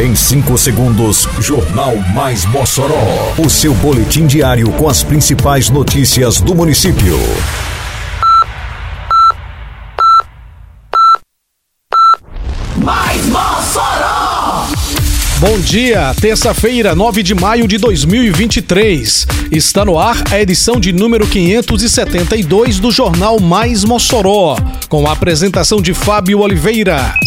Em 5 segundos, Jornal Mais Mossoró. O seu boletim diário com as principais notícias do município. Mais Mossoró! Bom dia, terça-feira, 9 de maio de 2023. Está no ar a edição de número 572 do Jornal Mais Mossoró, com a apresentação de Fábio Oliveira.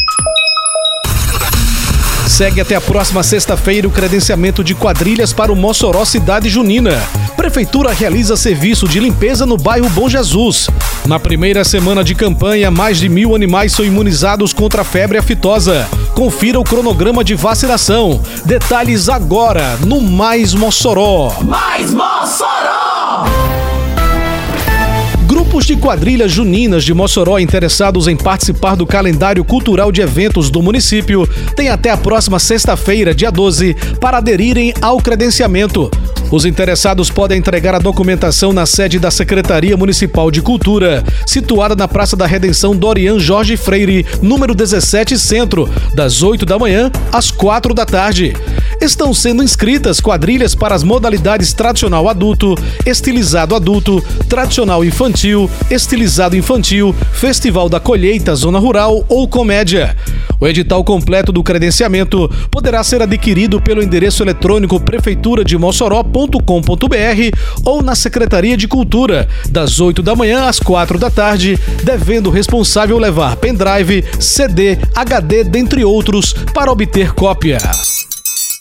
Segue até a próxima sexta-feira o credenciamento de quadrilhas para o Mossoró Cidade Junina. Prefeitura realiza serviço de limpeza no bairro Bom Jesus. Na primeira semana de campanha, mais de mil animais são imunizados contra a febre aftosa. Confira o cronograma de vacinação. Detalhes agora no Mais Mossoró. Mais Mossoró! Grupos de quadrilhas juninas de Mossoró interessados em participar do calendário cultural de eventos do município têm até a próxima sexta-feira, dia 12, para aderirem ao credenciamento. Os interessados podem entregar a documentação na sede da Secretaria Municipal de Cultura, situada na Praça da Redenção Dorian Jorge Freire, número 17 Centro, das 8 da manhã às 4 da tarde. Estão sendo inscritas quadrilhas para as modalidades tradicional adulto, estilizado adulto, tradicional infantil, estilizado infantil, festival da colheita, zona rural ou comédia. O edital completo do credenciamento poderá ser adquirido pelo endereço eletrônico prefeitura de mossoró.com.br ou na Secretaria de Cultura, das 8 da manhã às 4 da tarde, devendo o responsável levar pendrive, CD, HD, dentre outros, para obter cópia.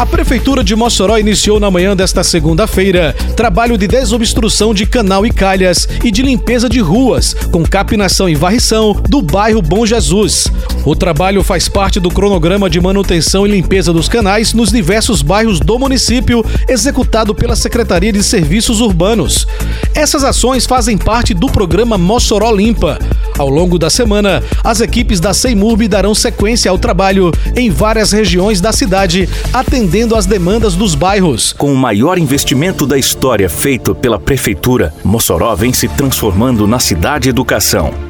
A Prefeitura de Mossoró iniciou na manhã desta segunda-feira trabalho de desobstrução de canal e calhas e de limpeza de ruas, com capinação e varrição do bairro Bom Jesus. O trabalho faz parte do cronograma de manutenção e limpeza dos canais nos diversos bairros do município, executado pela Secretaria de Serviços Urbanos. Essas ações fazem parte do programa Mossoró Limpa. Ao longo da semana, as equipes da Seimurb darão sequência ao trabalho em várias regiões da cidade, atendendo às demandas dos bairros. Com o maior investimento da história feito pela Prefeitura, Mossoró vem se transformando na cidade educação.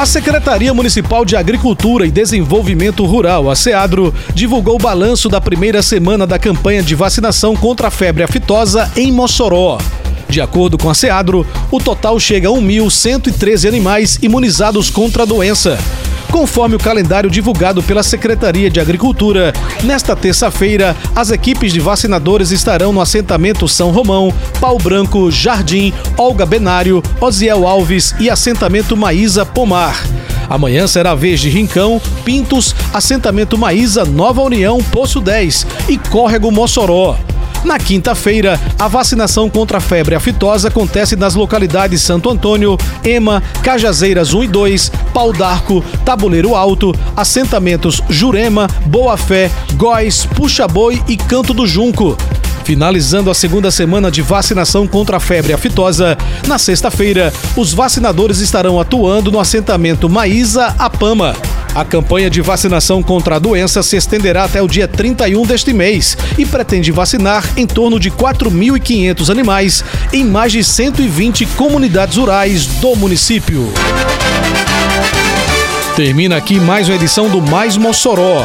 A Secretaria Municipal de Agricultura e Desenvolvimento Rural, a SEADRO, divulgou o balanço da primeira semana da campanha de vacinação contra a febre aftosa em Mossoró. De acordo com a SEADRO, o total chega a 1.113 animais imunizados contra a doença. Conforme o calendário divulgado pela Secretaria de Agricultura, nesta terça-feira, as equipes de vacinadores estarão no assentamento São Romão, Pau Branco, Jardim, Olga Benário, Osiel Alves e assentamento Maísa Pomar. Amanhã será a vez de Rincão, Pintos, assentamento Maísa, Nova União, Poço 10 e Córrego Mossoró. Na quinta-feira, a vacinação contra a febre aftosa acontece nas localidades Santo Antônio, Ema, Cajazeiras 1 e 2, Pau d'Arco, Tabuleiro Alto, assentamentos Jurema, Boa Fé, Góis, Puxa Boi e Canto do Junco. Finalizando a segunda semana de vacinação contra a febre aftosa, na sexta-feira, os vacinadores estarão atuando no assentamento Maísa Apama. A campanha de vacinação contra a doença se estenderá até o dia 31 deste mês e pretende vacinar em torno de 4.500 animais em mais de 120 comunidades rurais do município. Termina aqui mais uma edição do Mais Mossoró,